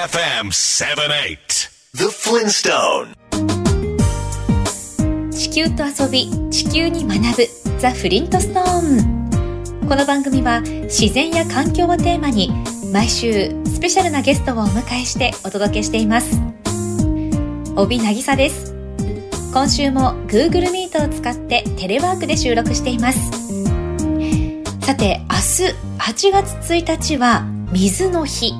FM 78 The Flintstone 地球と遊び地球に学ぶザ・フリントストーンこの番組は自然や環境をテーマに毎週スペシャルなゲストをお迎えしてお届けしています。帯渚です。今週も Google Meet を使ってテレワークで収録しています。さて明日8月1日は水の日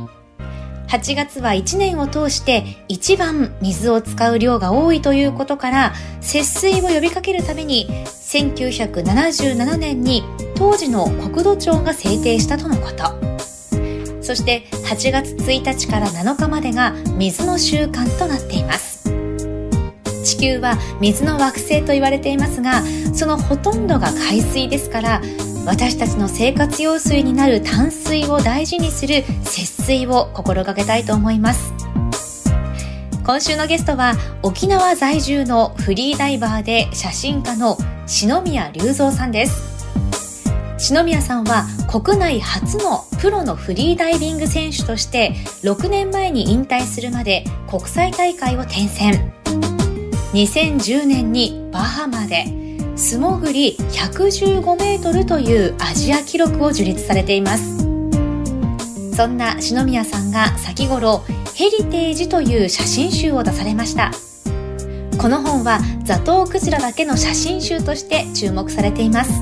8月は1年を通して一番水を使う量が多いということから節水を呼びかけるために1977年に当時の国土庁が制定したとのこと。そして8月1日から7日までが水の習慣となっています。地球は水の惑星と言われていますがそのほとんどが海水ですから私たちの生活用水になる淡水を大事にする節水を心がけたいと思います。今週のゲストは沖縄在住のフリーダイバーで写真家の篠宮隆三さんです。篠宮さんは国内初のプロのフリーダイビング選手として6年前に引退するまで国際大会を転戦。2010年にバハマで素潜り115メートルというアジア記録を樹立されています。そんな篠宮さんが先頃ヘリテージという写真集を出されました。この本はザトウクジラだけの写真集として注目されています。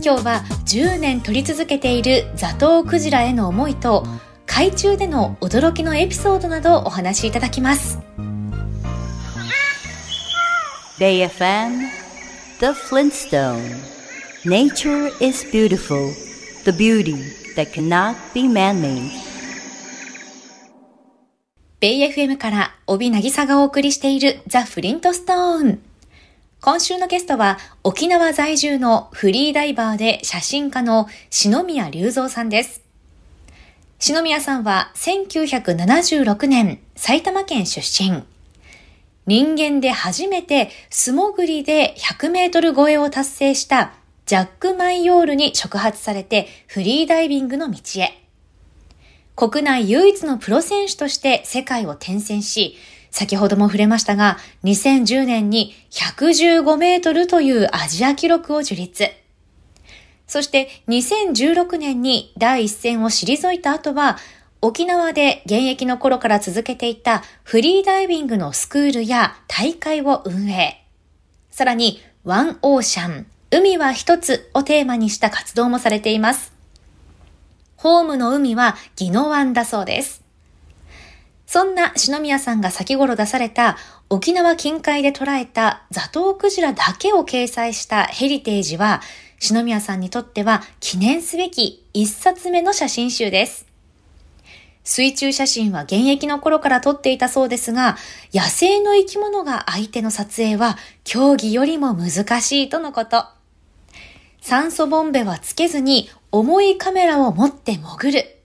今日は10年撮り続けているザトウクジラへの思いと海中での驚きのエピソードなどをお話しいただきます。BayFM The Flintstone Nature is beautiful The beauty that cannot be man-made ベイ FM から帯渚がお送りしているザ・フリントストーン今週のゲストは沖縄在住のフリーダイバーで写真家の篠宮隆三さんです。篠宮さんは1976年埼玉県出身。人間で初めて素潜りで100メートル超えを達成したジャック・マイヨールに触発されてフリーダイビングの道へ。国内唯一のプロ選手として世界を転戦し、先ほども触れましたが、2010年に115メートルというアジア記録を樹立。そして2016年に第一線を退いた後は、沖縄で現役の頃から続けていたフリーダイビングのスクールや大会を運営。さらに、ワンオーシャン、海は一つをテーマにした活動もされています。ホームの海はギノワンだそうです。そんな篠宮さんが先頃出された沖縄近海で捉えたザトウクジラだけを掲載したヘリテージは、篠宮さんにとっては記念すべき一冊目の写真集です。水中写真は現役の頃から撮っていたそうですが、野生の生き物が相手の撮影は競技よりも難しいとのこと。酸素ボンベはつけずに重いカメラを持って潜る。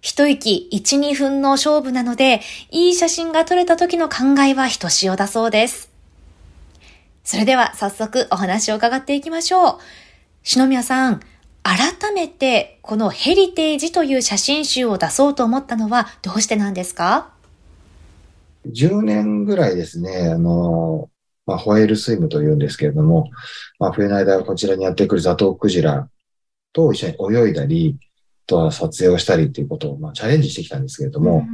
一息1、2分の勝負なので、いい写真が撮れた時の考えはひとしおだそうです。それでは早速お話を伺っていきましょう。篠宮さん、改めてこのヘリテージという写真集を出そうと思ったのはどうしてなんですか ?10 年ぐらいですね、あの、まあ、ホエールスイムというんですけれども、まあ、冬の間こちらにやってくるザトウクジラと一緒に泳いだり、とは撮影をしたりっていうことを、まあ、チャレンジしてきたんですけれども、うん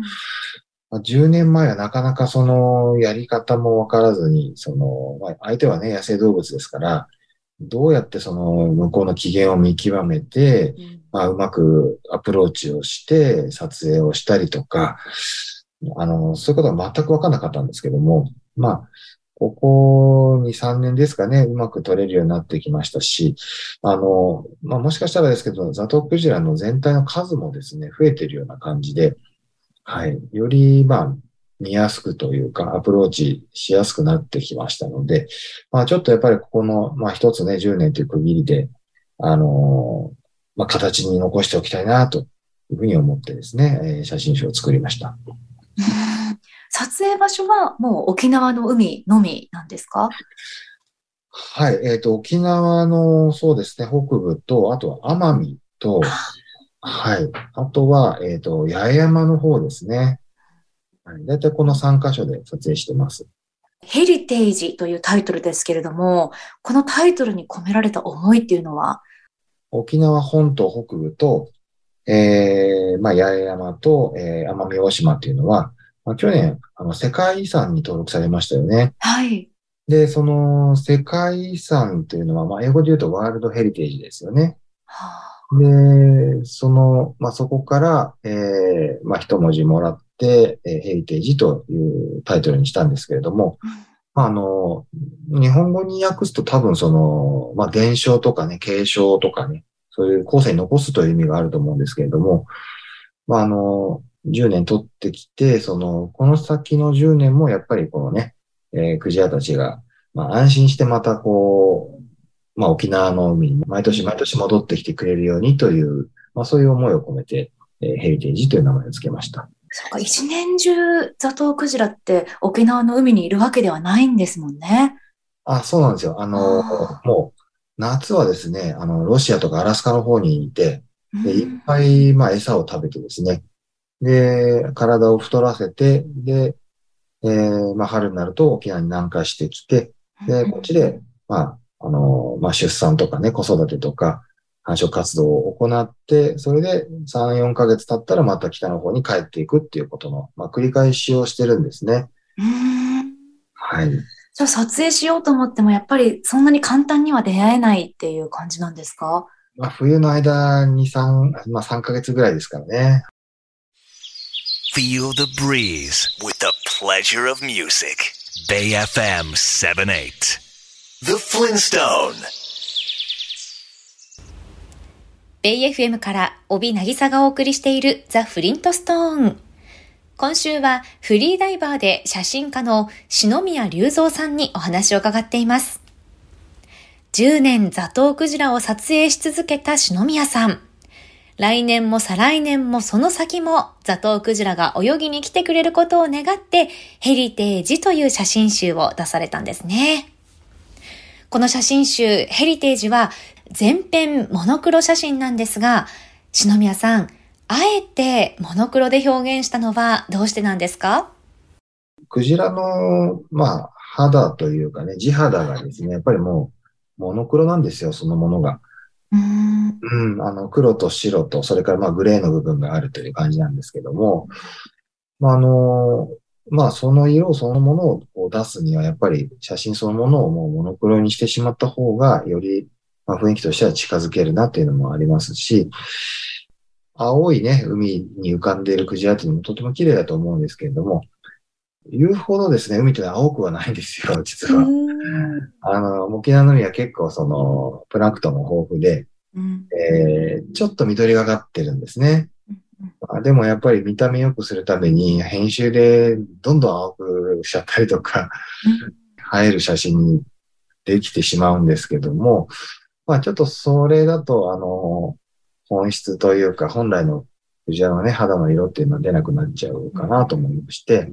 まあ、10年前はなかなかそのやり方もわからずに、その、まあ、相手はね、野生動物ですから、どうやってその向こうの機嫌を見極めて、うん、まあ、うまくアプローチをして撮影をしたりとか、あの、そういうことは全くわかんなかったんですけども、まあ、ここ2、3年ですかね、うまく撮れるようになってきましたし、あの、まあ、もしかしたらですけど、ザトウクジラの全体の数もですね、増えてるような感じで、はい、より、まあ、見やすくというか、アプローチしやすくなってきましたので、まあちょっとやっぱりここの、まあ一つね、10年という区切りで、あのー、まあ形に残しておきたいなというふうに思ってですね、えー、写真集を作りました。撮影場所はもう沖縄の海のみなんですか？はい、えっ、ー、と、沖縄の、そうですね、北部と、あとは奄美と、はい。あとは、えっ、と、八重山の方ですね。はい。だいたいこの3カ所で撮影してます。ヘリテージというタイトルですけれども、このタイトルに込められた思いっていうのは、沖縄本島北部と、えー、まあ、八重山と、えー、奄美大島っていうのは、まあ、去年、あの、世界遺産に登録されましたよね。はい。で、その世界遺産っていうのは、まあ、英語で言うとワールドヘリテージですよね。はで、その、まあ、そこから、えー、まあ、一文字もらって、えーヘリテージというタイトルにしたんですけれども、まあ、あの、日本語に訳すと多分その、まあ、現象とかね、継承とかね、そういう後世に残すという意味があると思うんですけれども、まあ、あの、10年取ってきて、その、この先の10年もやっぱりこのね、えークジラたちが、まあ、安心してまたこう、まあ、沖縄の海に毎年毎年戻ってきてくれるようにという、まあ、そういう思いを込めて、えーヘリテージという名前を付けました。そうか、一年中ザトウクジラって沖縄の海にいるわけではないんですもんね。あ、そうなんですよ。あの、あもう、夏はですね、あの、ロシアとかアラスカの方にいて、で、いっうんぱい、まあ、餌を食べてですね。で、体を太らせて、で、えーまあ、春になると沖縄に南下してきて、で、こっちで、まあ、あの、まあ、出産とかね、子育てとか、繁殖活動を行って、それで3、4ヶ月経ったらまた北の方に帰っていくっていうことの、まあ、繰り返しをしてるんですね。うんはい。じゃあ撮影しようと思ってもやっぱりそんなに簡単には出会えないっていう感じなんですか？まあ、冬の間に3、まあ、3ヶ月ぐらいですからね。Feel the breeze with the pleasure of music. Bay FM 78. The Flintstone. ベイ FM から帯渚がお送りしているザ・フリントストーン。今週はフリーダイバーで写真家の篠宮隆三さんにお話を伺っています。10年ザトウクジラを撮影し続けた篠宮さん。来年も再来年もその先もザトウクジラが泳ぎに来てくれることを願ってヘリテージという写真集を出されたんですね。この写真集ヘリテージは全編モノクロ写真なんですが、篠宮さん、あえてモノクロで表現したのはどうしてなんですか？クジラの、まあ、肌というかね、地肌がですね、やっぱりもう、モノクロなんですよ、そのものが。うーん。うん、あの、黒と白と、それからまあ、グレーの部分があるという感じなんですけども、まあ、あの、まあ、その色そのものを出すには、やっぱり写真そのものをもうモノクロにしてしまった方が、より、まあ、雰囲気としては近づけるなっていうのもありますし、青いね、海に浮かんでいるクジラっていうのもとても綺麗だと思うんですけれども、言うほどですね、海っていうのは青くはないんですよ、実は。あの、沖縄の海は結構その、プランクトンも豊富で、うんえーちょっと緑がかってるんですね。まあでもやっぱり見た目良くするために編集でどんどん青くしちゃったりとか、映える写真にできてしまうんですけども、まあちょっとそれだとあの、本質というか本来のクジラのね、肌の色っていうのは出なくなっちゃうかなと思いまして、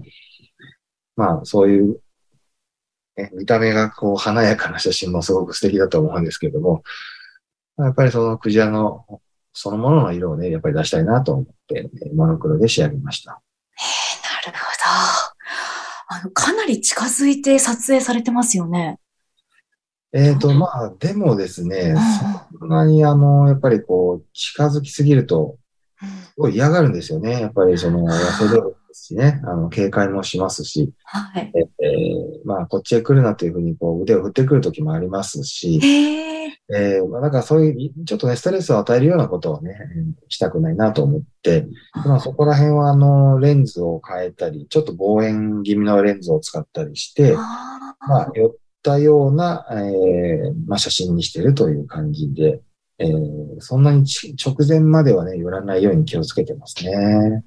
まあそういう、ね、見た目がこう華やかな写真もすごく素敵だと思うんですけども、やっぱりそのクジラのそのものの色をね、やっぱり出したいなと思って、モノクロで仕上げました。えなるほど。あの、かなり近づいて撮影されてますよね。えっ、と、まあ、でもですねうん、そんなにあの、やっぱりこう、近づきすぎると、すごい嫌がるんですよね。やっぱりその、野生動物ですしね、あの、警戒もしますし、はい。えーまあ、こっちへ来るなというふうに、こう、腕を振ってくる時もありますし、へえ。えーまあ、だからそういう、ちょっとね、ストレスを与えるようなことをね、うんしたくないなと思って、まあ、そこら辺は、あの、レンズを変えたり、ちょっと望遠気味のレンズを使ったりして、まあ、寄ったような、えーまあ、写真にしてるという感じで、えーそんなにち直前まではね、寄らないように気をつけてますね。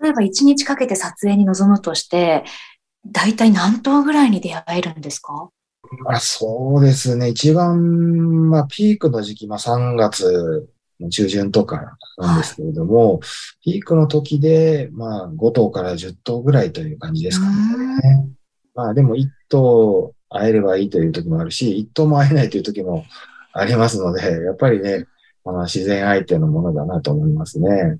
例えば一日かけて撮影に臨むとして、だいたい何頭ぐらいに出会えるんですか？まあ、そうですね。一番、まあ、ピークの時期、まあ、3月の中旬とかなんですけれども、ピークの時で、まあ、5頭から10頭ぐらいという感じですかね。まあ、でも1頭会えればいいという時もあるし、1頭も会えないという時もありますので、やっぱりね、あの自然相手のものだなと思いますね。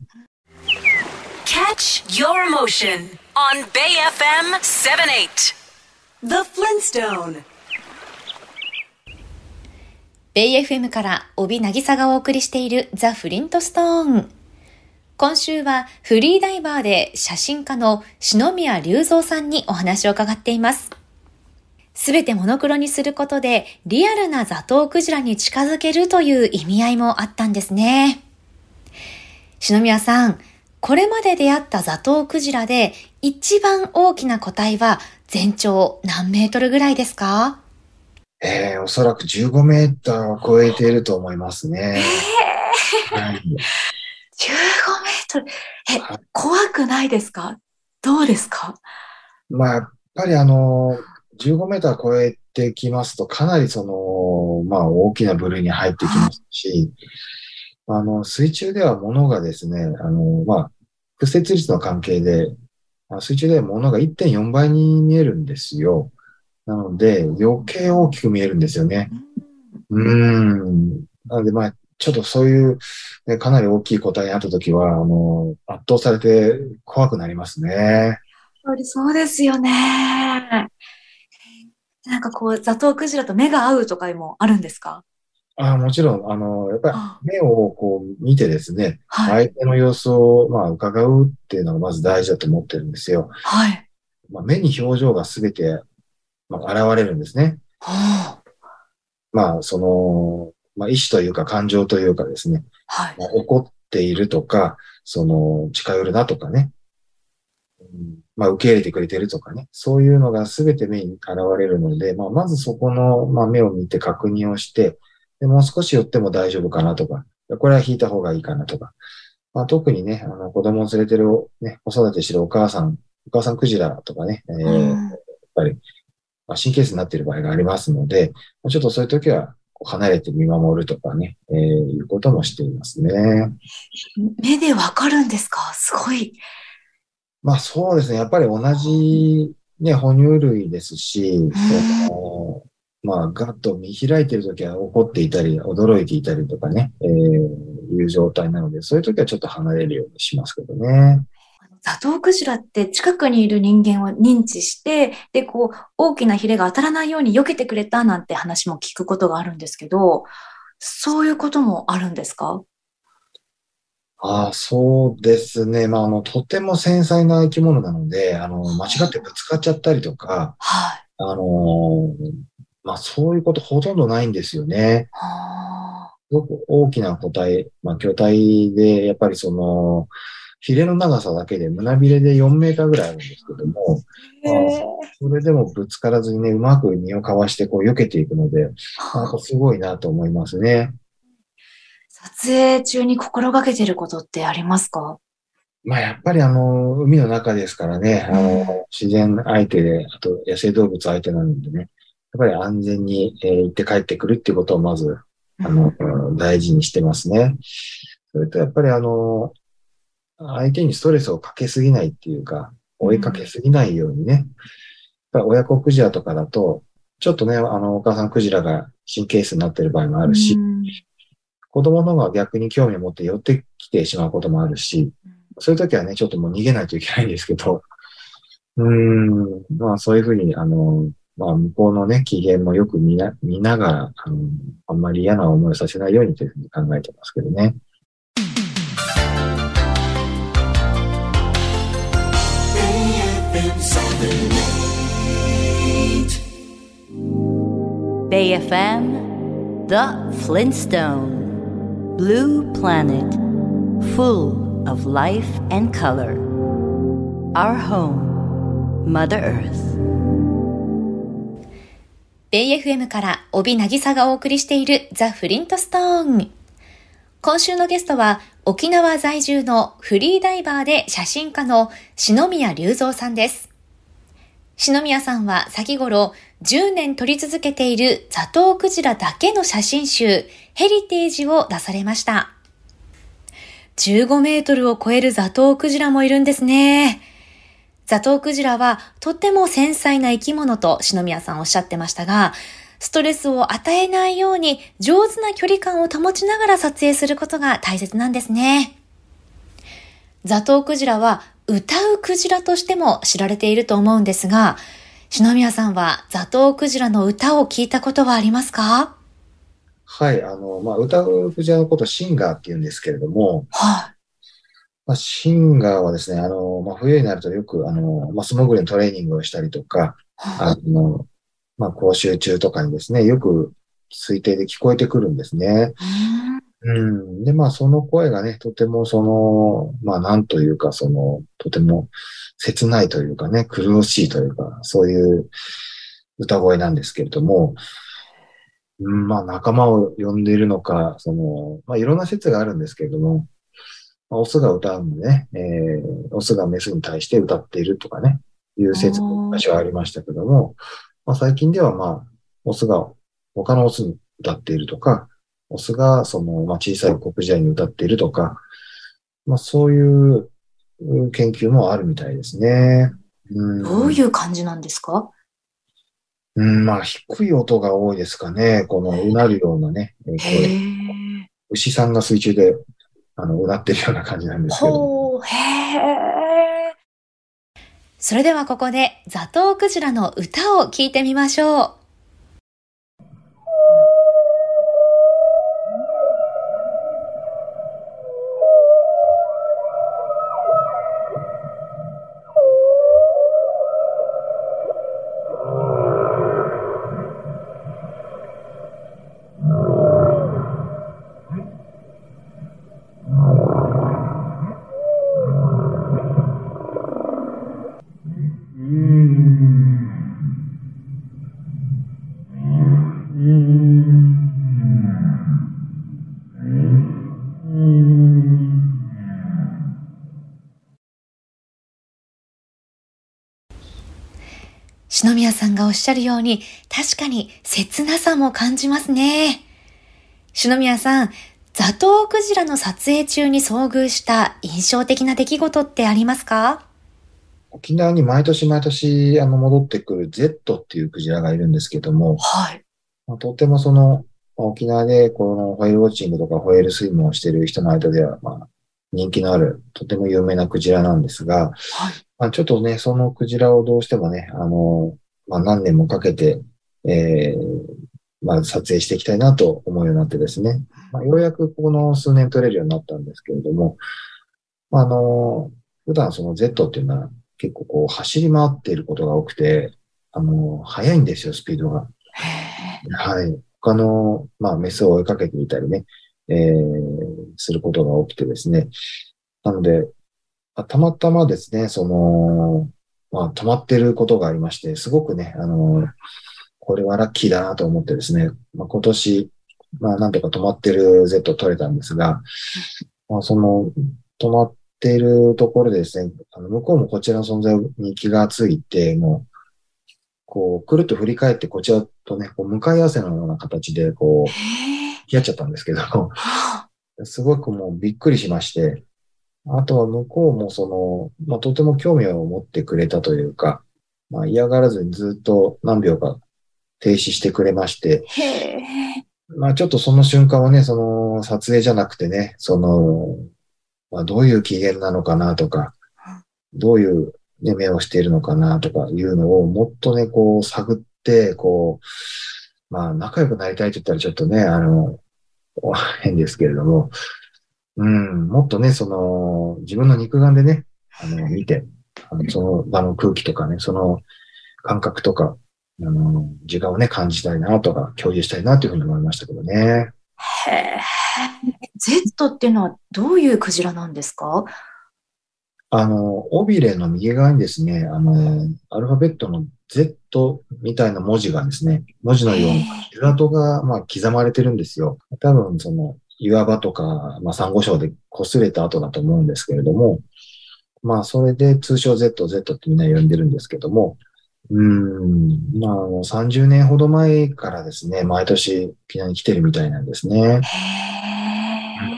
Catch your motion on Bay FM 78 The Flintstone ベイ FM から帯渚がお送りしているザ・フリントストーン。今週はフリーダイバーで写真家の篠宮隆三さんにお話を伺っています。すべてモノクロにすることでリアルなザトウクジラに近づけるという意味合いもあったんですね。篠宮さん、これまで出会ったザトウクジラで一番大きな個体は全長何メートルぐらいですか？えー、おそらく15メーターを超えていると思いますね。えー、はい、15メートル。え、怖くないですか？どうですか？まあ、やっぱりあの、15メーター超えてきますと、かなりその、まあ、大きな部類に入ってきますし、あの、水中では物がですね、あの、まあ、屈折率の関係で、水中では物が1.4倍に見えるんですよ。なので、余計大きく見えるんですよね。うん。なので、まあ、ちょっとそういう、ね、かなり大きい個体にあったときは、あの、圧倒されて怖くなりますね。やっぱりそうですよね。なんかこう、ザトウクジラと目が合うとかもあるんですか？あもちろん、あの、やっぱり目をこう見てですね、はい、相手の様子をまあ伺うっていうのがまず大事だと思ってるんですよ。はい。まあ、目に表情がすべて、まあ、現れるんですね。はあ、まあ、その、まあ、意志というか感情というかですね、はい。まあ、怒っているとか、その、近寄るなとかね、うん。まあ、受け入れてくれてるとかね、そういうのが全て目に現れるので、まあ、まずそこの、まあ、目を見て確認をして、で、もう少し寄っても大丈夫かなとか、これは引いた方がいいかなとか、まあ、特にね、あの、子供を連れてる、ね、子育てしてるお母さん、お母さんクジラとかね、えー、やっぱり、まあ、神経質になっている場合がありますので、ちょっとそういう時は、離れて見守るとかね、えー、いうこともしていますね。目でわかるんですか？すごい。まあそうですね。やっぱり同じ、ね、哺乳類ですし、そのまあ、ガッと見開いてるときは怒っていたり、驚いていたりとかね、えー、いう状態なので、そういうときはちょっと離れるようにしますけどね。ザトウクジラって近くにいる人間を認知して、で、こう、大きなヒレが当たらないように避けてくれたなんて話も聞くことがあるんですけど、そういうこともあるんですか？ああ、そうですね。まあ、あの、とても繊細な生き物なので、あの、間違ってぶつかっちゃったりとか、はい。あの、まあ、そういうことほとんどないんですよね。すごく大きな個体、まあ、巨体で、やっぱりその、ヒレの長さだけで胸びれで4メーターぐらいあるんですけども、まあ、それでもぶつからずにね、うまく身をかわしてこう避けていくので、なんかすごいなと思いますね。撮影中に心がけてることってありますか？まあやっぱりあの、海の中ですからね、あの、自然相手で、あと野生動物相手なんでね、やっぱり安全に、えー、行って帰ってくるっていうことをまず、あの、うん、大事にしてますね。それとやっぱりあの、相手にストレスをかけすぎないっていうか、追いかけすぎないようにね。やっぱり親子クジラとかだと、ちょっとね、あの、お母さんクジラが神経質になってる場合もあるし、子供の方が逆に興味を持って寄ってきてしまうこともあるし、そういう時はね、ちょっともう逃げないといけないんですけど、うん、まあそういうふうに、あの、まあ向こうのね、機嫌もよく見な見ながら、あの、あんまり嫌な思いをさせないようにというふうに考えてますけどね。Bay FM The Flintstone Blue Planet, full of life and color. Our home, Mother Earth. ベイ FM から帯渚がお送りしているザ・フリントストーン。今週のゲストは沖縄在住のフリーダイバーで写真家の篠宮隆三さんです。篠宮さんは先頃10年撮り続けているザトウクジラだけの写真集ヘリテージを出されました。15メートルを超えるザトウクジラもいるんですね。ザトウクジラはとっても繊細な生き物と篠宮さんおっしゃってましたが、ストレスを与えないように上手な距離感を保ちながら撮影することが大切なんですね。ザトウクジラは歌うクジラとしても知られていると思うんですが、篠宮さんはザトウクジラの歌を聞いたことはありますか？はい、あの、まあ、歌うクジラのことシンガーって言うんですけれども、はい。まあ、シンガーはですね、あの、まあ、冬になるとよく、あの、まあ、素潜りのトレーニングをしたりとか、あの、まあ、講習中とかにですね、よく推定で聞こえてくるんですね。うん。で、まあ、その声がね、とてもその、まあ、なんというか、その、とても切ないというかね、苦しいというか、そういう歌声なんですけれども、うん、まあ、仲間を呼んでいるのか、その、まあ、いろんな説があるんですけれども、まあ、オスが歌うのでね、えー、オスがメスに対して歌っているとかね、いう説も昔はありましたけども、まあ、最近ではまあ、オスが他のオスに歌っているとか、オスがその、まあ、小さい黒人に歌っているとか、まあ、そういう研究もあるみたいですね。うん、どういう感じなんですか？うん、まあ、低い音が多いですかね。このうなるようなね、声。牛さんが水中で、あの、うなってるような感じなんですけど。へそれではここで、ザトウクジラの歌を聴いてみましょう。おっしゃるように、確かに切なさも感じますね。篠宮さん、ザトウクジラの撮影中に遭遇した印象的な出来事ってありますか？沖縄に毎年毎年あの戻ってくる Z っていうクジラがいるんですけども、はい。まあ、とてもその、沖縄でこのホエールウォッチングとかホエールスイムをしている人の間では、まあ、人気のある、とても有名なクジラなんですが、はい、まあ、ちょっとね、そのクジラをどうしてもね、あの、まあ、何年もかけて、えー、まあ、撮影していきたいなと思うようになってですね、まあ、ようやくこの数年撮れるようになったんですけれども、まあ、あの、普段その Z っていうのは結構こう走り回っていることが多くて、あの、速いんですよ、スピードが。はい。他の、まあ、メスを追いかけていたりね、えー、することが起きてですね。なので、たまたまですね、その、まあ、止まってることがありまして、すごくね、あの、これはラッキーだなと思ってですね、まあ、今年、まあ、なんとか止まってる Z 取れたんですが、まあ、その、止まっているところでですね、あの向こうもこちらの存在に気がついて、もう、こう、くるっと振り返ってこちらとね、こう向かい合わせのような形で、こう、付き合っちゃったんですけど、すごくもうびっくりしまして、あとは向こうもその、まあ、とても興味を持ってくれたというか、まあ、嫌がらずにずっと何秒か停止してくれまして、まあ、ちょっとその瞬間はね、その撮影じゃなくてね、その、まあ、どういう機嫌なのかなとか、どういう、ね、目をしているのかなとかいうのをもっとね、こう探って、こう、まあ仲良くなりたいと言ったらちょっとね、あの、変ですけれども、うん、もっとね、その、自分の肉眼でね、あの、見て、あのその場の空気とかね、その感覚とか、あの、時間をね、感じたいなとか、共有したいなというふうに思いましたけどね。へえ。Z っていうのはどういうクジラなんですか？あの、尾びれの右側にですね、あの、アルファベットの Z みたいな文字がですね、文字のように、ルトが、まあ、刻まれてるんですよ。多分、その、岩場とか、まあ、珊瑚礁で擦れた後だと思うんですけれども、まあ、それで通称 Z、Z ってみんな呼んでるんですけども、うん、まあ、30年ほど前からですね、毎年沖縄に来てるみたいなんですね。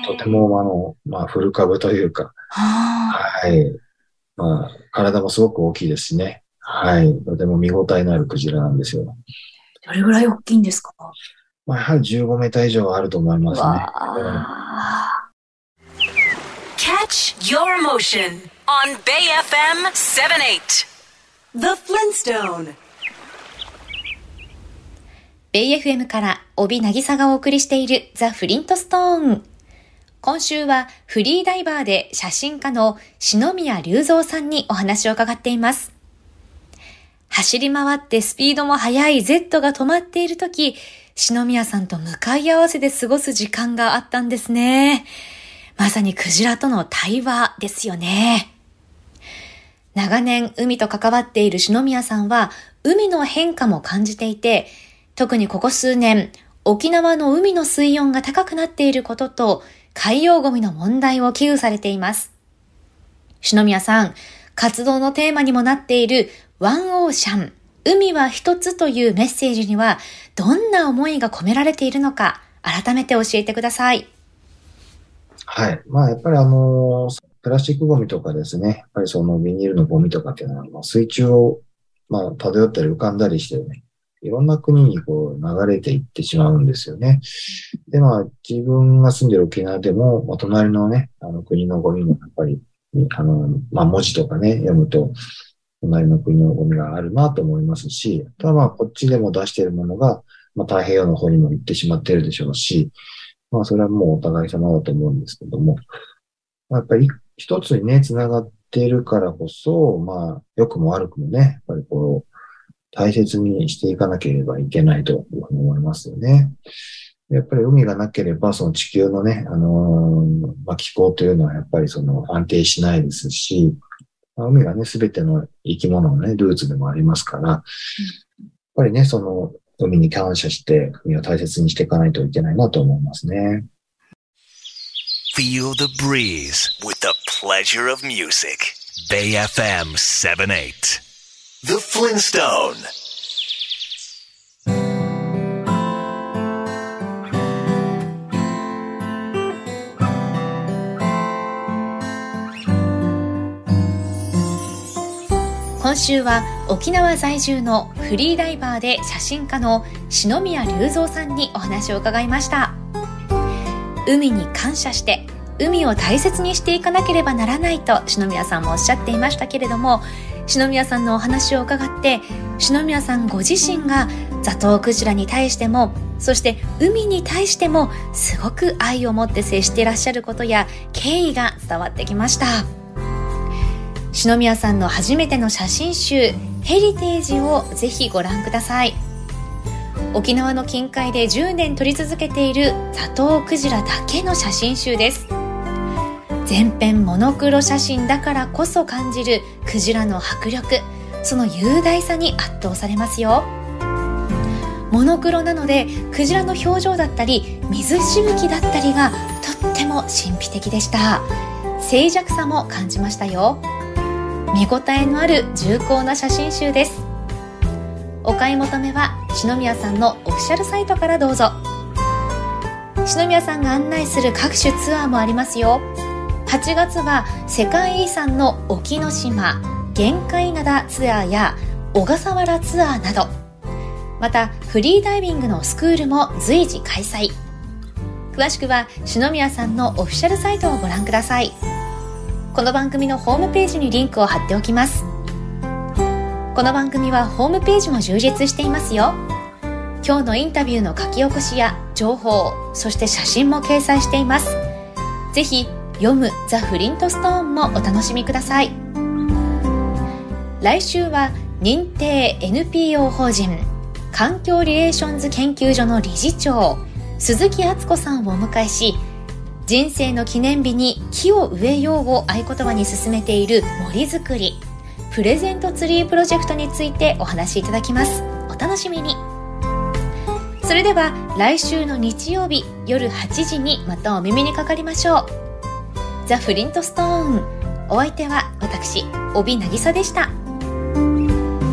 とても、あの、まあ、フル株というか、はい。まあ、体もすごく大きいですしね。はい。とても見応えのあるクジラなんですよ。どれぐらい大きいんですか？まあ、やはり15メーター以上あると思いますね。Catch your motion on Bay FM 78. The Flintstone. ベイ FM から帯渚がお送りしているザ・フリントストーン。今週はフリーダイバーで写真家の篠宮隆三さんにお話を伺っています。走り回ってスピードも速い Z が止まっているとき、篠宮さんと向かい合わせで過ごす時間があったんですね。まさにクジラとの対話ですよね。長年海と関わっている篠宮さんは海の変化も感じていて、特にここ数年、沖縄の海の水温が高くなっていることと、海洋ゴミの問題を危惧されています。篠宮さん、活動のテーマにもなっているワンオーシャン、海は一つというメッセージには、どんな思いが込められているのか、改めて教えてください。はい。まあ、やっぱりあの、プラスチックゴミとかですね、やっぱりそのビニールのゴミとかっていうのは、まあ、水中を、まあ、漂ったり浮かんだりしてね、いろんな国にこう流れていってしまうんですよね。で、まあ、自分が住んでる沖縄でも、まあ、隣のね、あの国のゴミもやっぱり、あの、まあ、文字とかね、読むと、隣の国のゴミがあるなと思いますし、ただまあ、こっちでも出しているものが、まあ、太平洋の方にも行ってしまっているでしょうし、まあ、それはもうお互い様だと思うんですけども、やっぱり一つにね、繋がっているからこそ、まあ、良くも悪くもね、やっぱりこう、大切にしていかなければいけないと思いますよね。やっぱり海がなければ、その地球のね、あのー、まあ、気候というのはやっぱりその安定しないですし、海がね、すべての生き物のね、ルーツでもありますから、やっぱりね、その海に感謝して、海を大切にしていかないといけないなと思いますね。Feel the breeze with the pleasure of music. Bay FM 78. The Flintstone. 今週は沖縄在住のフリーダイバーで写真家の篠宮隆三さんにお話を伺いました。海に感謝して海を大切にしていかなければならないと篠宮さんもおっしゃっていましたけれども篠宮さんのお話を伺って篠宮さんご自身がザトウクジラに対してもそして海に対してもすごく愛を持って接していらっしゃることや敬意が伝わってきました。篠宮さんの初めての写真集ヘリテージをぜひご覧ください。沖縄の近海で10年撮り続けているザトウクジラだけの写真集です。全編モノクロ写真だからこそ感じるクジラの迫力その雄大さに圧倒されますよ。モノクロなのでクジラの表情だったり水しぶきだったりがとっても神秘的でした。静寂さも感じましたよ。見応えのある重厚な写真集です。お買い求めは篠宮さんのオフィシャルサイトからどうぞ。篠宮さんが案内する各種ツアーもありますよ。8月は世界遺産の沖ノ島限界灘ツアーや小笠原ツアーなど。またフリーダイビングのスクールも随時開催。詳しくは篠宮さんのオフィシャルサイトをご覧ください。この番組のホームページにリンクを貼っておきます。この番組はホームページも充実していますよ。今日のインタビューの書き起こしや情報そして写真も掲載しています。ぜひ読むザ・フリントストーンもお楽しみください。来週は認定 NPO 法人環境リレーションズ研究所の理事長鈴木敦子さんをお迎えし人生の記念日に木を植えようを合言葉に進めている森づくり。プレゼントツリープロジェクトについてお話しいただきます。お楽しみに。それでは来週の日曜日夜8時にまたお耳にかかりましょう。ザ・フリントストーン。お相手は私帯渚でした。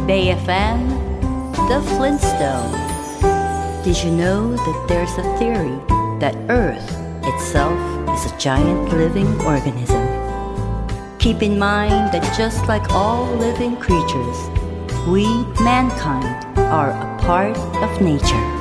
BAFMTheFlintstone Did you know that there's a theory that Earth itself is a giant living organism. Keep in mind that just like all living creatures, We, mankind, are a part of nature.